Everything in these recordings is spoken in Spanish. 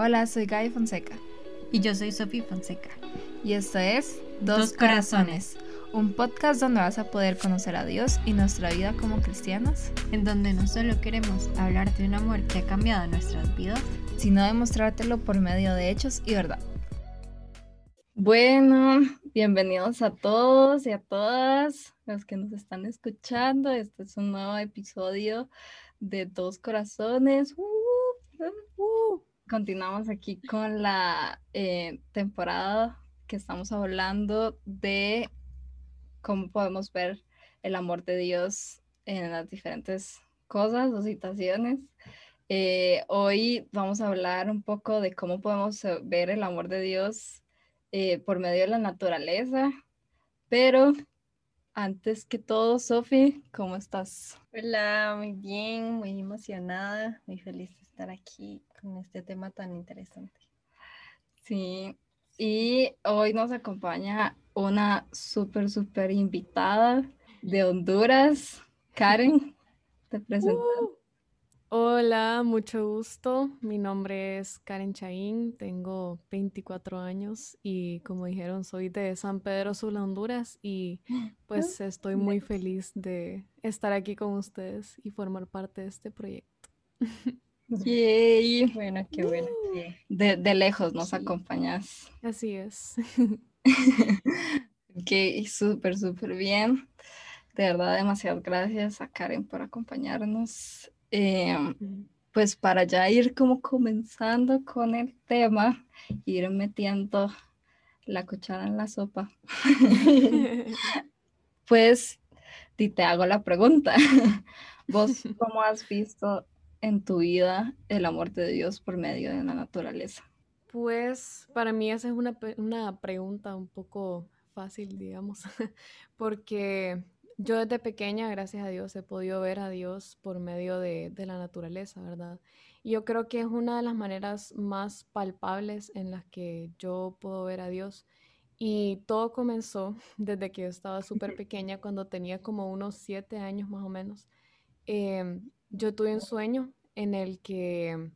Hola, soy Gaby Fonseca. Y yo soy Sofía Fonseca. Y esto es Dos, Corazones, un podcast donde vas a poder conocer a Dios y nuestra vida como cristianos. En donde no solo queremos hablar de un amor que ha cambiado nuestras vidas, sino demostrártelo por medio de hechos y verdad. Bueno, bienvenidos a todos y a todas los que nos están escuchando. Este es un nuevo episodio de Dos Corazones. Uh, uh, uh. Continuamos aquí con la eh, temporada que estamos hablando de cómo podemos ver el amor de Dios en las diferentes cosas o situaciones. Eh, hoy vamos a hablar un poco de cómo podemos ver el amor de Dios eh, por medio de la naturaleza, pero antes que todo, Sofi, ¿cómo estás? Hola, muy bien, muy emocionada, muy feliz de estar aquí con este tema tan interesante. Sí, y hoy nos acompaña una súper, súper invitada de Honduras, Karen. Te presento. Uh, Hola, mucho gusto. Mi nombre es Karen Chaín, tengo 24 años y como dijeron, soy de San Pedro Sula, Honduras y pues estoy muy feliz de estar aquí con ustedes y formar parte de este proyecto. Yay. Bueno, qué bueno. De, de lejos nos acompañas. Así es. ok, súper, súper bien. De verdad, demasiadas gracias a Karen por acompañarnos. Em, pues para ya ir como comenzando con el tema, ir metiendo la cuchara en la sopa, pues te hago la pregunta. ¿Vos cómo has visto en tu vida el amor de Dios por medio de la naturaleza? Pues para mí esa es una, una pregunta un poco fácil, digamos, porque yo desde pequeña, gracias a Dios, he podido ver a Dios por medio de, la naturaleza, ¿verdad? Y yo creo que es una de las maneras más palpables en las que yo puedo ver a Dios. Y todo comenzó desde que yo estaba súper pequeña, cuando tenía como unos siete años más o menos. Em, yo tuve un sueño en el que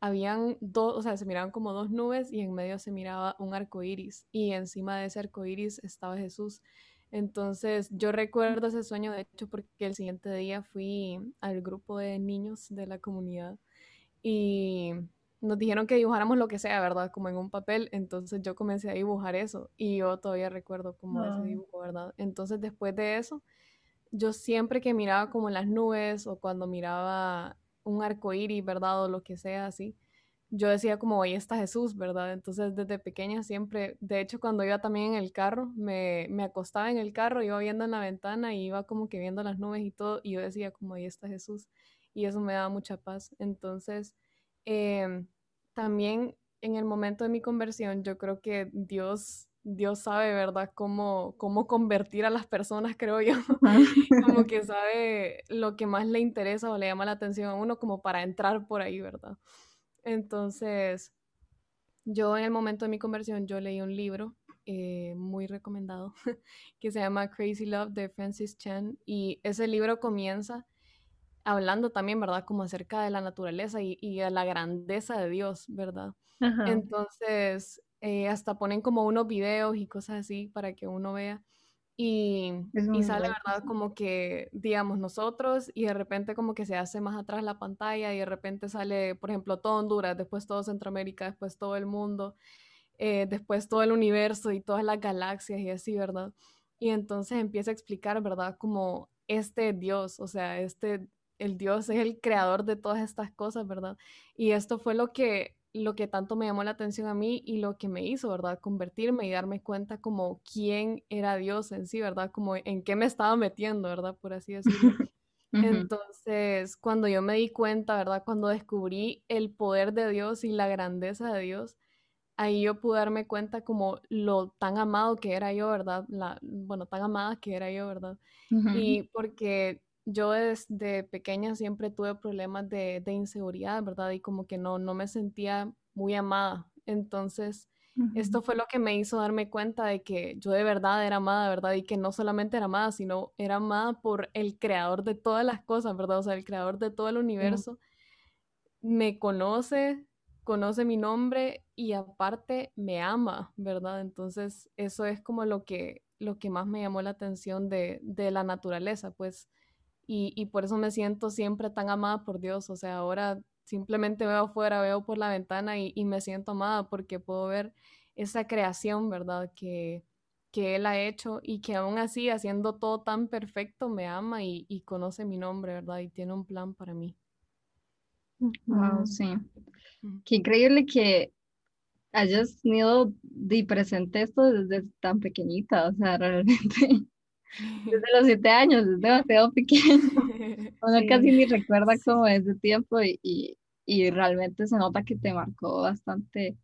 habían dos, o sea, se miraban como dos nubes y en medio se miraba un arco iris. Y encima de ese arco iris estaba Jesús. Entonces, yo recuerdo ese sueño, de hecho, porque el siguiente día fui al grupo de niños de la comunidad y nos dijeron que dibujáramos lo que sea, ¿verdad? Como en un papel. Entonces yo comencé a dibujar eso y yo todavía recuerdo como ese dibujo, ¿verdad? Entonces después de eso, yo siempre que miraba como las nubes o cuando miraba un arco iris, ¿verdad? O lo que sea así, yo decía como, ahí está Jesús, ¿verdad? Entonces desde pequeña siempre, de hecho cuando iba también en el carro, me, me, acostaba en el carro, iba viendo en la ventana y iba como que viendo las nubes y todo, y yo decía como, ahí está Jesús, y eso me daba mucha paz. Entonces, em, también en el momento de mi conversión, yo creo que Dios... Dios sabe, ¿verdad?, cómo, cómo convertir a las personas, creo yo. como que sabe lo que más le interesa o le llama la atención a uno como para entrar por ahí, ¿verdad? Entonces, yo en el momento de mi conversión, yo leí un libro eh, muy recomendado que se llama Crazy Love de Francis Chan y ese libro comienza hablando también, ¿verdad? Como acerca de la naturaleza y, y de la grandeza de Dios, ¿verdad? Entonces, eh, hasta ponen como unos videos y cosas así para que uno vea. Y, y sale, ¿verdad? Como que, digamos, nosotros y de repente como que se hace más atrás la pantalla y de repente sale, por ejemplo, todo Honduras, después todo Centroamérica, después todo el mundo, eh, después todo el universo y todas las galaxias y así, ¿verdad? Y entonces empieza a explicar, ¿verdad? Como este Dios, o sea, este, el Dios es el creador de todas estas cosas, ¿verdad? Y esto fue lo que lo que tanto me llamó la atención a mí y lo que me hizo, ¿verdad? Convertirme y darme cuenta como quién era Dios en sí, ¿verdad? Como en qué me estaba metiendo, ¿verdad? Por así decirlo. Entonces, cuando yo me di cuenta, ¿verdad? Cuando descubrí el poder de Dios y la grandeza de Dios, ahí yo pude darme cuenta como lo tan amado que era yo, ¿verdad? La, bueno, tan amada que era yo, ¿verdad? Y porque yo desde pequeña siempre tuve problemas de, inseguridad, ¿verdad? Y como que no, no me sentía muy amada. Entonces, esto fue lo que me hizo darme cuenta de que yo de verdad era amada, ¿verdad? Y que no solamente era amada, sino era amada por el creador de todas las cosas, ¿verdad? O sea, el creador de todo el universo me conoce conoce mi nombre y aparte me ama, ¿verdad? Entonces, eso es como lo que, lo que más me llamó la atención de, de la naturaleza, pues, y, y, por eso me siento siempre tan amada por Dios, o sea, ahora simplemente veo afuera, veo por la ventana y, y me siento amada porque puedo ver esa creación, ¿verdad? Que, que Él ha hecho y que aún así, haciendo todo tan perfecto, me ama y, y conoce mi nombre, ¿verdad? Y tiene un plan para mí. Wow, sí. Qué increíble que hayas tenido de presente esto desde tan pequeñita, o sea, realmente desde los siete años, es demasiado pequeño. Uno casi ni recuerda como ese tiempo y, y, y, realmente se nota que te marcó bastante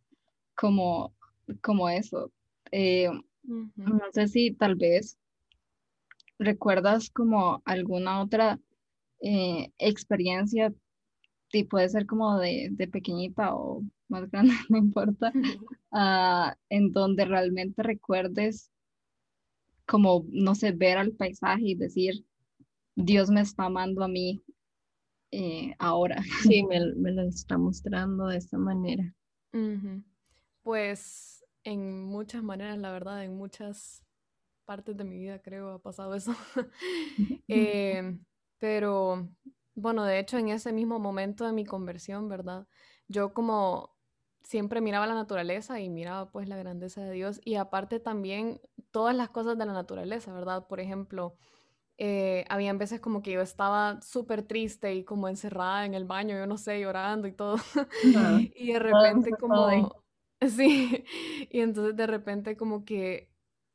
como, como eso. Eh, no sé si tal vez recuerdas como alguna otra eh, experiencia y puede ser como de, de pequeñita o más grande, no importa, uh, en donde realmente recuerdes como, no sé, ver al paisaje y decir, Dios me está amando a mí eh, ahora. Sí, me, me, lo está mostrando de esta manera. Uh -huh. Pues en muchas maneras, la verdad, en muchas partes de mi vida creo ha pasado eso. eh, pero bueno, de hecho, en ese mismo momento de mi conversión, ¿verdad? Yo como siempre miraba la naturaleza y miraba pues la grandeza de Dios y aparte también todas las cosas de la naturaleza, ¿verdad? Por ejemplo, eh, habían veces como que yo estaba súper triste y como encerrada en el baño, yo no sé, llorando y todo. Ah, y de repente como... Sí, y entonces de repente como que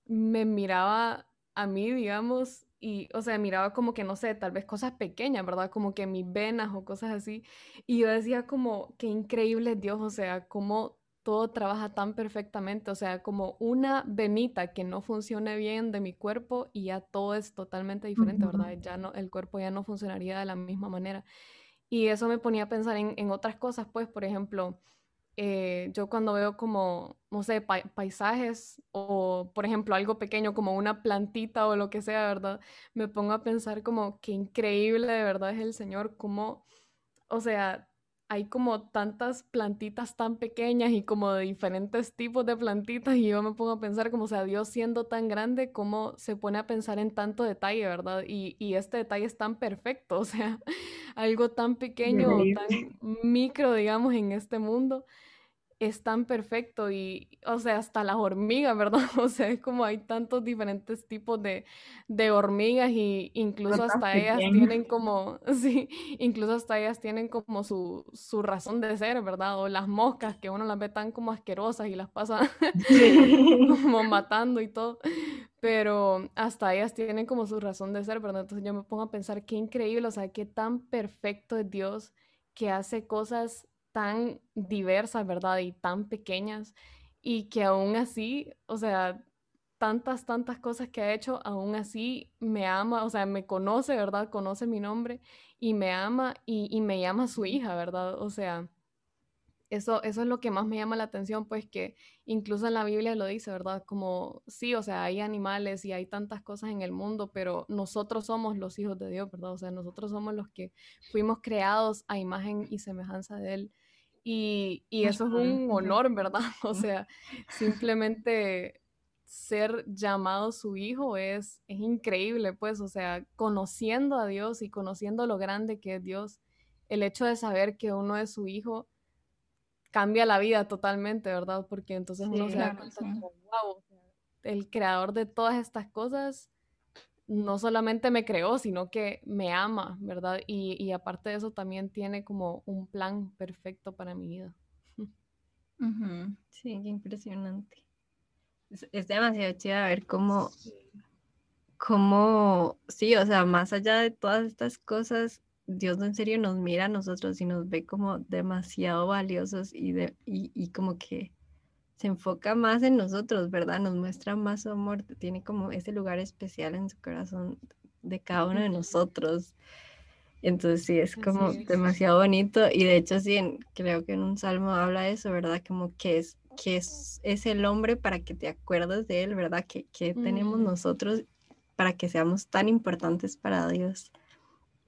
me miraba a mí, digamos, y, o sea, miraba como que, no sé, tal vez cosas pequeñas, ¿verdad? Como que mis venas o cosas así. Y yo decía como, qué increíble es Dios, o sea, cómo todo trabaja tan perfectamente, o sea, como una venita que no funcione bien de mi cuerpo y ya todo es totalmente diferente. ¿verdad? Ya no, el cuerpo ya no funcionaría de la misma manera. Y eso me ponía a pensar en, en otras cosas, pues, por ejemplo, eh, yo cuando veo como, no sé, pa paisajes o, por ejemplo, algo pequeño como una plantita o lo que sea, ¿verdad? Me pongo a pensar como qué increíble de verdad es el Señor, como, o sea, hay como tantas plantitas tan pequeñas y como de diferentes tipos de plantitas y yo me pongo a pensar como, o sea, Dios siendo tan grande, cómo se pone a pensar en tanto detalle, ¿verdad? Y, y este detalle es tan perfecto, o sea, algo tan pequeño o tan micro, digamos, en este mundo es tan perfecto y, o sea, hasta las hormigas, ¿verdad? O sea, es como hay tantos diferentes tipos de, de hormigas y incluso hasta ellas tienen como, sí, incluso hasta ellas tienen como su, su razón de ser, ¿verdad? O las moscas que uno las ve tan como asquerosas y las pasa como matando y todo, pero hasta ellas tienen como su razón de ser, ¿verdad? Entonces yo me pongo a pensar qué increíble, o sea, qué tan perfecto es Dios que hace cosas tan diversas, ¿verdad? Y tan pequeñas y que aún así, o sea, tantas, tantas cosas que ha hecho, aún así me ama, o sea, me conoce, ¿verdad? Conoce mi nombre y me ama y, y me llama su hija, ¿verdad? O sea, eso, eso es lo que más me llama la atención, pues que incluso en la Biblia lo dice, ¿verdad? Como sí, o sea, hay animales y hay tantas cosas en el mundo, pero nosotros somos los hijos de Dios, ¿verdad? O sea, nosotros somos los que fuimos creados a imagen y semejanza de Él. Y, y eso es un honor, ¿verdad? O sea, simplemente ser llamado su hijo es, es increíble, pues, o sea, conociendo a Dios y conociendo lo grande que es Dios, el hecho de saber que uno es su hijo cambia la vida totalmente, ¿verdad? Porque entonces uno se da cuenta como, wow, el creador de todas estas cosas no solamente me creó, sino que me ama, ¿verdad? Y, y, aparte de eso también tiene como un plan perfecto para mi vida. Uh -huh. Sí, qué impresionante. Es, es demasiado chido ver cómo, cómo, sí, o sea, más allá de todas estas cosas, Dios en serio nos mira a nosotros y nos ve como demasiado valiosos y, de, y, y como que se enfoca más en nosotros, ¿verdad? Nos muestra más su amor, tiene como ese lugar especial en su corazón de cada uno de nosotros. Entonces sí, es como demasiado bonito y de hecho sí, en, creo que en un salmo habla eso, ¿verdad? Como que es, que es, es el hombre para que te acuerdes de él, ¿verdad? Que, que mm. tenemos nosotros para que seamos tan importantes para Dios.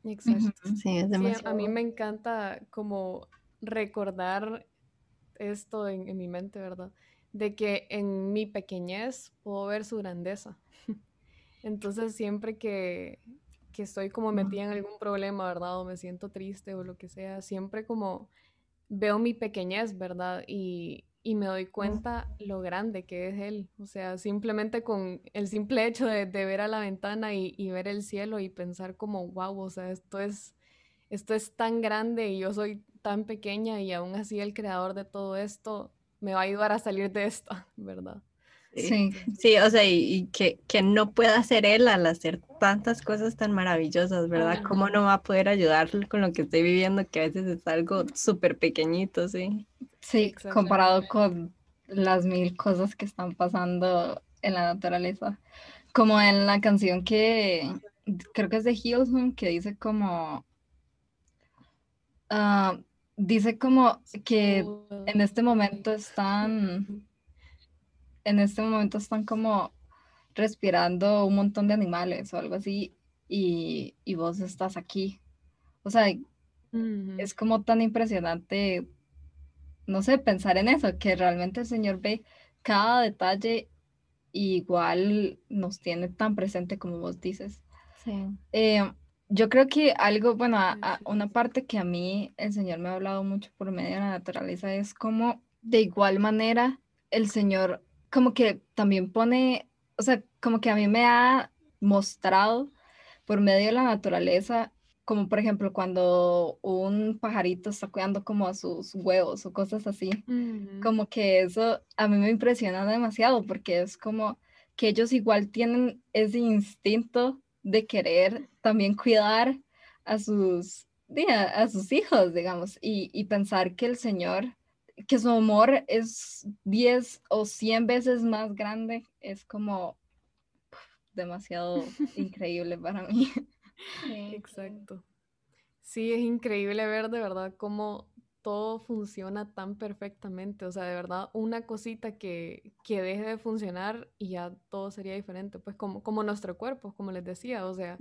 Exacto. Sí, es demasiado. Sí, a mí me encanta como recordar esto en, mi mente, ¿verdad? De que en mi pequeñez puedo ver su grandeza. Entonces siempre que, que estoy como metida en algún problema, ¿verdad? O me siento triste o lo que sea, siempre como veo mi pequeñez, ¿verdad? Y, y me doy cuenta lo grande que es él. O sea, simplemente con el simple hecho de, ver a la ventana y, y, ver el cielo y pensar como, wow, o sea, esto es, esto es tan grande y yo soy tan pequeña y aún así el creador de todo esto me va a ayudar a salir de esto, ¿verdad? Sí, sí, o sea, y, que, que, no pueda hacer él al hacer tantas cosas tan maravillosas, ¿verdad? ¿Cómo no va a poder ayudar con lo que estoy viviendo, que a veces es algo súper pequeñito, sí? Sí, comparado con las mil cosas que están pasando en la naturaleza. Como en la canción que creo que es de Hillsong, que dice como... Uh, dice como que en este momento están... En este momento están como respirando un montón de animales o algo así y, y vos estás aquí. O sea, es como tan impresionante no sé, pensar en eso, que realmente el Señor ve cada detalle igual nos tiene tan presente como vos dices. Sí. Eh, yo creo que algo, bueno, una parte que a mí el Señor me ha hablado mucho por medio de la naturaleza es como de igual manera el Señor como que también pone, o sea, como que a mí me ha mostrado por medio de la naturaleza como por ejemplo cuando un pajarito está cuidando como a sus huevos o cosas así, como que eso a mí me impresiona demasiado porque es como que ellos igual tienen ese instinto de querer también cuidar a sus, a, sus hijos, digamos, y, y pensar que el Señor, que su amor es 10 o 100 veces más grande, es como demasiado increíble para mí. Exacto. Sí, es increíble ver de verdad cómo todo funciona tan perfectamente. O sea, de verdad, una cosita que, que deje de funcionar y ya todo sería diferente. Pues como, como nuestro cuerpo, como les decía. O sea,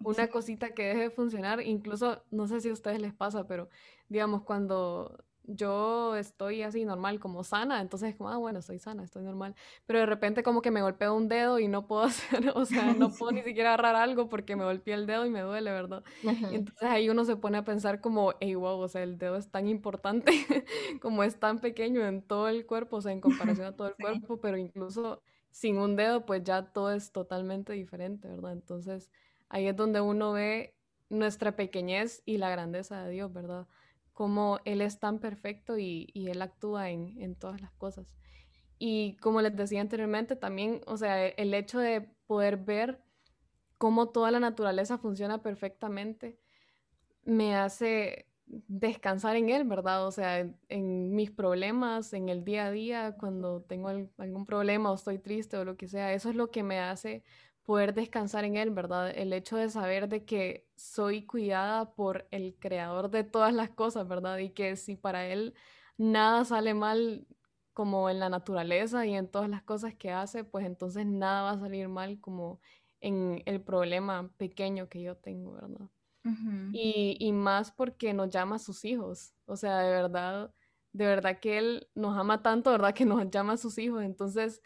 una cosita que deje de funcionar, incluso, no sé si a ustedes les pasa, pero digamos, cuando yo estoy así normal, como sana, entonces como, ah, bueno, estoy sana, estoy normal, pero de repente como que me golpeo un dedo y no puedo hacer, o sea, no puedo ni siquiera agarrar algo porque me golpeé el dedo y me duele, ¿verdad? Entonces ahí uno se pone a pensar como, hey, wow, o sea, el dedo es tan importante, como es tan pequeño en todo el cuerpo, o sea, en comparación a todo el cuerpo, pero incluso sin un dedo, pues ya todo es totalmente diferente, ¿verdad? Entonces ahí es donde uno ve nuestra pequeñez y la grandeza de Dios, ¿verdad? Cómo Él es tan perfecto y, Él actúa en, todas las cosas. Y como les decía anteriormente, también, o sea, el hecho de poder ver cómo toda la naturaleza funciona perfectamente me hace descansar en él, ¿verdad? O sea, en, mis problemas, en el día a día, cuando tengo algún problema o estoy triste o lo que sea, eso es lo que me hace poder descansar en Él, ¿verdad? El hecho de saber de que soy cuidada por el creador de todas las cosas, ¿verdad? Y que si para Él nada sale mal como en la naturaleza y en todas las cosas que hace, pues entonces nada va a salir mal como en el problema pequeño que yo tengo, ¿verdad? y, y más porque nos llama a sus hijos, o sea, de verdad, de verdad que Él nos ama tanto, ¿verdad? Que nos llama a sus hijos, entonces,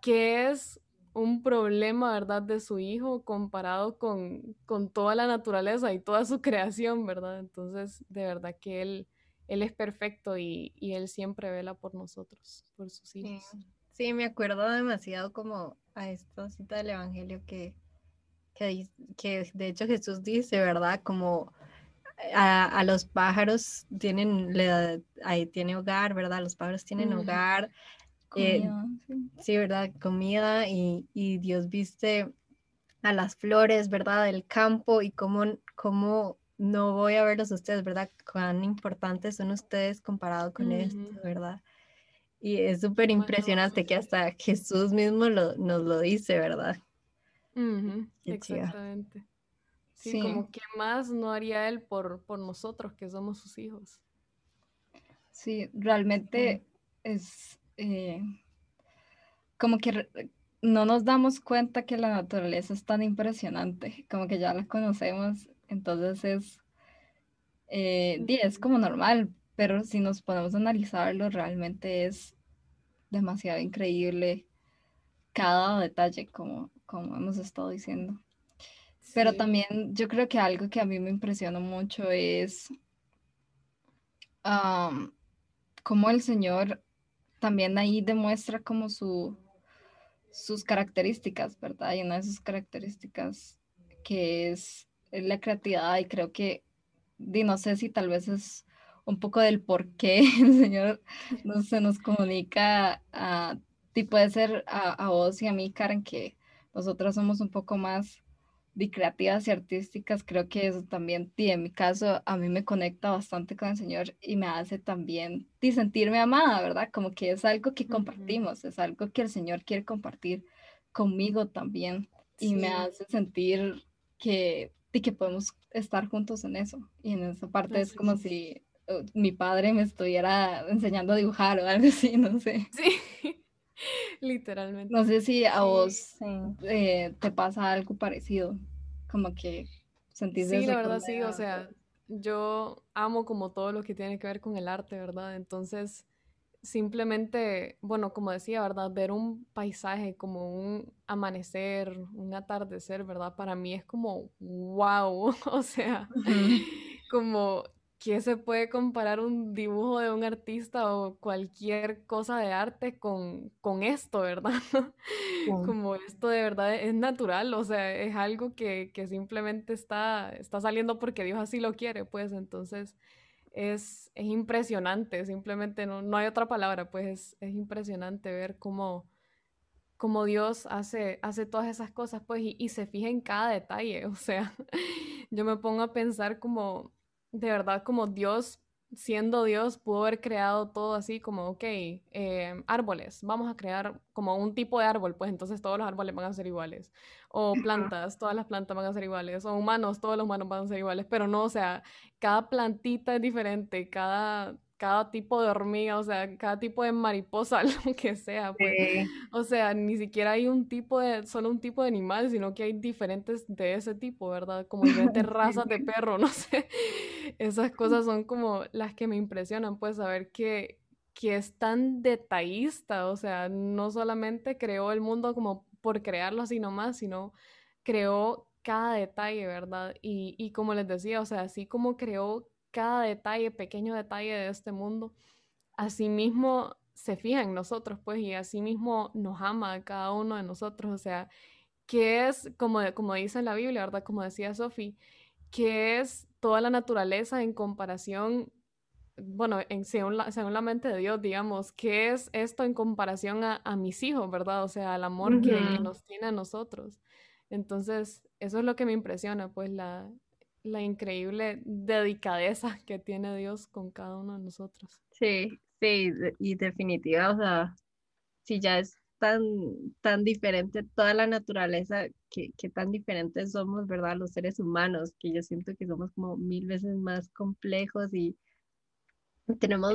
¿qué es un problema, ¿verdad?, de su hijo comparado con, con, toda la naturaleza y toda su creación, ¿verdad? Entonces, de verdad que él, él es perfecto y, y él siempre vela por nosotros, por sus hijos. Sí, me acuerdo demasiado como a esta cita del Evangelio que, que, que de hecho Jesús dice, ¿verdad? Como a, a, los pájaros tienen, le, ahí tiene hogar, ¿verdad? Los pájaros tienen hogar, eh, sí. ¿verdad? Comida y, y, Dios viste a las flores, ¿verdad? Del campo y cómo, cómo no voy a verlos ustedes, ¿verdad? Cuán importantes son ustedes comparado con esto, ¿verdad? Y es súper impresionante que hasta Jesús mismo lo, nos lo dice, ¿verdad? Exactamente. Sí, como que más no haría él por, por nosotros que somos sus hijos. Sí, realmente es eh, como que no nos damos cuenta que la naturaleza es tan impresionante, como que ya la conocemos, entonces es, eh, es como normal pero si nos podemos analizarlo, realmente es demasiado increíble cada detalle, como, como hemos estado diciendo. Pero también yo creo que algo que a mí me impresiona mucho es cómo el Señor también ahí demuestra como su, sus características, ¿verdad? Y una de sus características que es la creatividad y creo que, no sé si tal vez es un poco del por qué el Señor no se nos comunica a, ti puede ser a, a vos y a mí, Karen, que nosotros somos un poco más de creativas y artísticas, creo que eso también, y en mi caso, a mí me conecta bastante con el Señor y me hace también de sentirme amada, ¿verdad? Como que es algo que compartimos, es algo que el Señor quiere compartir conmigo también y me hace sentir que, y que podemos estar juntos en eso. Y en esa parte es como si uh, mi padre me estuviera enseñando a dibujar o algo así, no sé. Sí. Literalmente. No sé si a vos eh, te pasa algo parecido, como que sentís Sí, la verdad sí, o sea, yo amo como todo lo que tiene que ver con el arte, ¿verdad? Entonces, simplemente, bueno, como decía, ¿verdad? Ver un paisaje como un amanecer, un atardecer, ¿verdad? Para mí es como, wow, o sea, como ¿qué se puede comparar un dibujo de un artista o cualquier cosa de arte con, con esto, verdad? Como esto de verdad es natural, o sea, es algo que, que, simplemente está, está saliendo porque Dios así lo quiere, pues entonces es, es impresionante, simplemente no, no hay otra palabra, pues es, es impresionante ver cómo, cómo Dios hace, hace todas esas cosas, pues, y, y se fija en cada detalle, o sea, yo me pongo a pensar como de verdad como Dios, siendo Dios, pudo haber creado todo así como, ok, eh, árboles, vamos a crear como un tipo de árbol, pues entonces todos los árboles van a ser iguales. O plantas, todas las plantas van a ser iguales. O humanos, todos los humanos van a ser iguales. Pero no, o sea, cada plantita es diferente, cada cada tipo de hormiga, o sea, cada tipo de mariposa, lo que sea, pues. O sea, ni siquiera hay un tipo de, solo un tipo de animal, sino que hay diferentes de ese tipo, ¿verdad? Como diferentes razas de perro, no sé. Esas cosas son como las que me impresionan, pues, saber que, que es tan detallista, o sea, no solamente creó el mundo como por crearlo así nomás, sino creó cada detalle, ¿verdad? Y, y como les decía, o sea, así como creó cada detalle, pequeño detalle de este mundo, asimismo se fija en nosotros, pues, y asimismo nos ama a cada uno de nosotros. O sea, que es, como, como dice en la Biblia, ¿verdad? Como decía Sofi, que es toda la naturaleza en comparación, bueno, en, según, la, según la mente de Dios, digamos, ¿qué es esto en comparación a, mis hijos, ¿verdad? O sea, al amor que, que, nos tiene a nosotros. Entonces, eso es lo que me impresiona, pues, la, la increíble dedicadeza que tiene Dios con cada uno de nosotros. Sí, sí, y definitiva, o sea, si ya es tan, tan diferente toda la naturaleza, que, que tan diferentes somos, ¿verdad? Los seres humanos, que yo siento que somos como mil veces más complejos y tenemos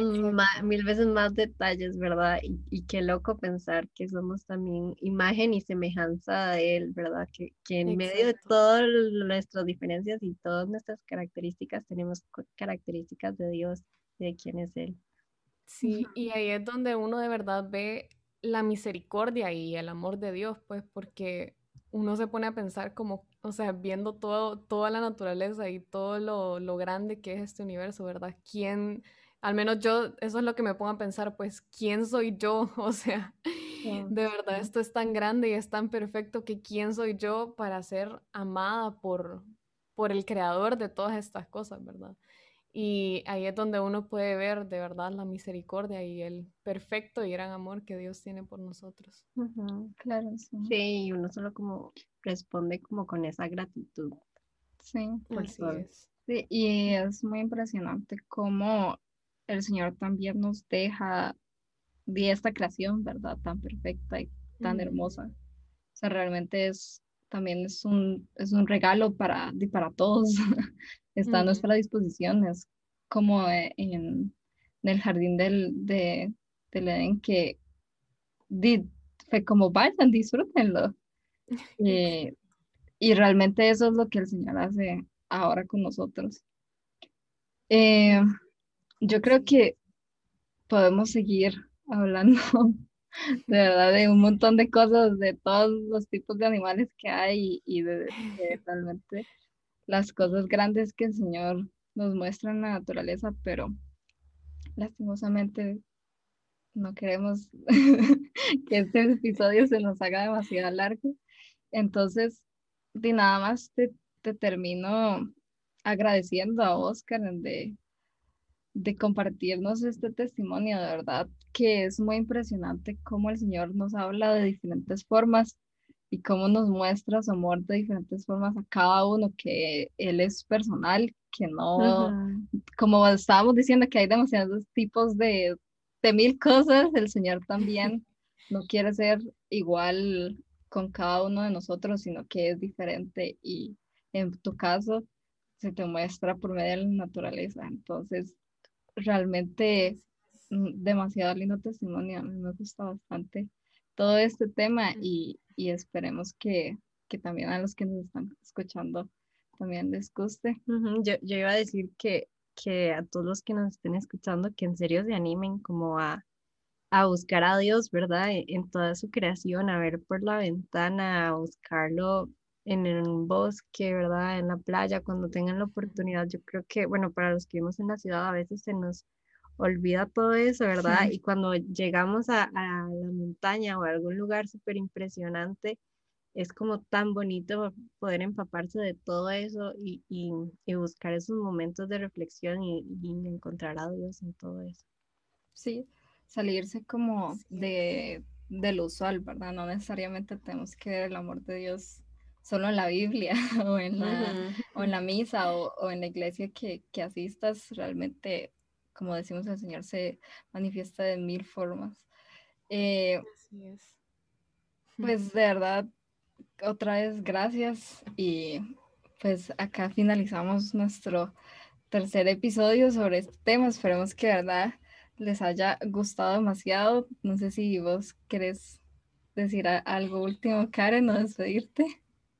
mil veces más detalles, ¿verdad? Y, qué loco pensar que somos también imagen y semejanza de Él, ¿verdad? Que, que en medio de todas nuestras diferencias y todas nuestras características, tenemos características de Dios, de quién es Él. Sí, y ahí es donde uno de verdad ve la misericordia y el amor de Dios, pues porque uno se pone a pensar como, o sea, viendo todo, toda la naturaleza y todo lo, lo grande que es este universo, ¿verdad? ¿Quién al menos yo, eso es lo que me pongo a pensar, pues, ¿quién soy yo? O sea, de verdad, esto es tan grande y es tan perfecto que ¿quién soy yo para ser amada por, por el creador de todas estas cosas, verdad? Y ahí es donde uno puede ver de verdad la misericordia y el perfecto y gran amor que Dios tiene por nosotros. claro, sí. Sí, y uno solo como responde como con esa gratitud. Sí, por Así es. Sí, y es muy impresionante cómo el Señor también nos deja de esta creación, ¿verdad? Tan perfecta y tan hermosa. O sea, realmente es, también es un, es un regalo para, para todos. Está a nuestra disposición. Es como en, el jardín del, de, del Edén que fue como vayan, disfrútenlo. Eh, y realmente eso es lo que el Señor hace ahora con nosotros. Eh, yo creo que podemos seguir hablando de verdad de un montón de cosas, de todos los tipos de animales que hay y, de, realmente las cosas grandes que el Señor nos muestra en la naturaleza, pero lastimosamente no queremos que este episodio se nos haga demasiado largo. Entonces, de nada más te, te termino agradeciendo a Oscar de, de compartirnos este testimonio, de verdad que es muy impresionante cómo el Señor nos habla de diferentes formas y cómo nos muestra su amor de diferentes formas a cada uno, que Él es personal, que no, como estábamos diciendo, que hay demasiados tipos de, de mil cosas, el Señor también no quiere ser igual con cada uno de nosotros, sino que es diferente y en tu caso se te muestra por medio de la naturaleza. Entonces, realmente mm, demasiado lindo testimonio. A mí me gusta bastante todo este tema y, y esperemos que, que, también a los que nos están escuchando también les guste. yo, yo, iba a decir que, que a todos los que nos estén escuchando, que en serio se animen como a, a buscar a Dios, ¿verdad? En, en, toda su creación, a ver por la ventana, a buscarlo en un bosque, ¿verdad? En la playa, cuando tengan la oportunidad. Yo creo que, bueno, para los que vivimos en la ciudad a veces se nos olvida todo eso, ¿verdad? Y cuando llegamos a, a, la montaña o a algún lugar súper impresionante, es como tan bonito poder empaparse de todo eso y, y, y buscar esos momentos de reflexión y, y, encontrar a Dios en todo eso. Sí, salirse como de, del usual, ¿verdad? No necesariamente tenemos que ver el amor de Dios solo en la Biblia o en la, o en la misa o, o, en la iglesia que, que asistas, realmente, como decimos, el Señor se manifiesta de mil formas. Eh, Así es. Pues de verdad, otra vez gracias y pues acá finalizamos nuestro tercer episodio sobre este tema. Esperemos que de verdad les haya gustado demasiado. No sé si vos querés decir algo último, Karen, o despedirte.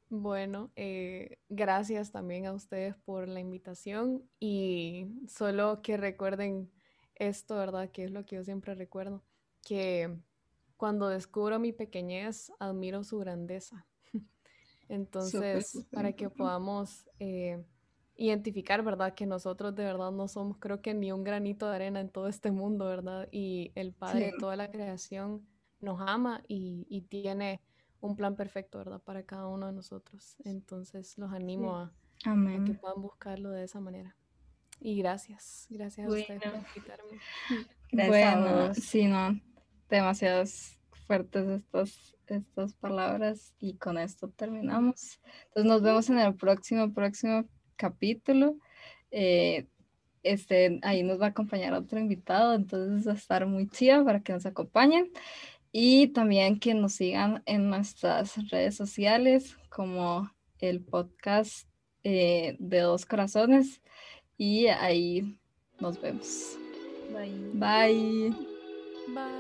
Bueno, eh, gracias también a ustedes por la invitación y solo que recuerden esto, ¿verdad? Que es lo que yo siempre recuerdo, que cuando descubro mi pequeñez, admiro su grandeza. Entonces, para que podamos eh, identificar, ¿verdad? Que nosotros de verdad no somos, creo que ni un granito de arena en todo este mundo, ¿verdad? Y el Padre de toda la creación nos ama y, y tiene un plan perfecto, ¿verdad? Para cada uno de nosotros. Entonces los animo a, que puedan buscarlo de esa manera. Y gracias, gracias a ustedes por invitarme. bueno, sí, no, demasiadas fuertes estas, estas palabras y con esto terminamos. Entonces nos vemos en el próximo, próximo capítulo. Eh, este, ahí nos va a acompañar otro invitado, entonces va a estar muy chido para que nos acompañen y también que nos sigan en nuestras redes sociales como el podcast eh, de Dos Corazones y ahí nos vemos. Bye. Bye. Bye.